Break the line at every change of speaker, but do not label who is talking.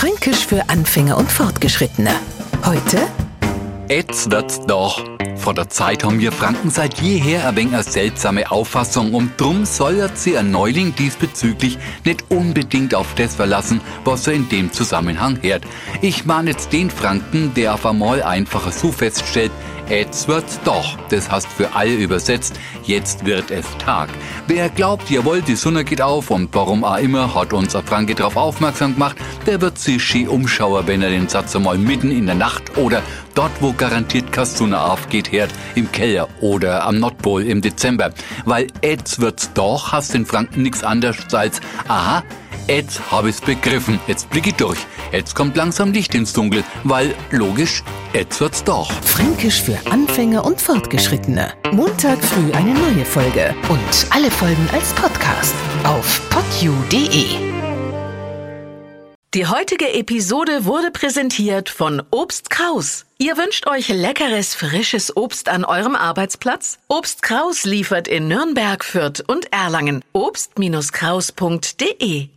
Fränkisch für Anfänger und Fortgeschrittene. Heute
Jetzt wird's doch. Vor der Zeit haben wir Franken seit jeher ein wenig eine seltsame Auffassung und drum sollert sie ein Neuling diesbezüglich nicht unbedingt auf das verlassen, was er in dem Zusammenhang hört. Ich meine jetzt den Franken, der auf einmal einfacher so feststellt, Jetzt wird's doch. Das heißt für alle übersetzt, jetzt wird es Tag. Wer glaubt, jawohl, die Sonne geht auf und warum auch immer, hat unser Franke darauf aufmerksam gemacht, der wird sich ski umschauen, wenn er den Satz einmal mitten in der Nacht oder dort, wo garantiert keine aufgeht, hört, im Keller oder am Nordpol im Dezember. Weil jetzt wird's doch, hast den Franken nichts anderes als, aha, Jetzt hab ich's begriffen. Jetzt blick ich durch. Jetzt kommt langsam Licht ins Dunkel, weil logisch, jetzt wird's doch.
Fränkisch für Anfänger und Fortgeschrittene. Montag früh eine neue Folge und alle Folgen als Podcast auf podu.de. Die heutige Episode wurde präsentiert von Obst Kraus. Ihr wünscht euch leckeres, frisches Obst an eurem Arbeitsplatz? Obst Kraus liefert in Nürnberg, Fürth und Erlangen. Obst-Kraus.de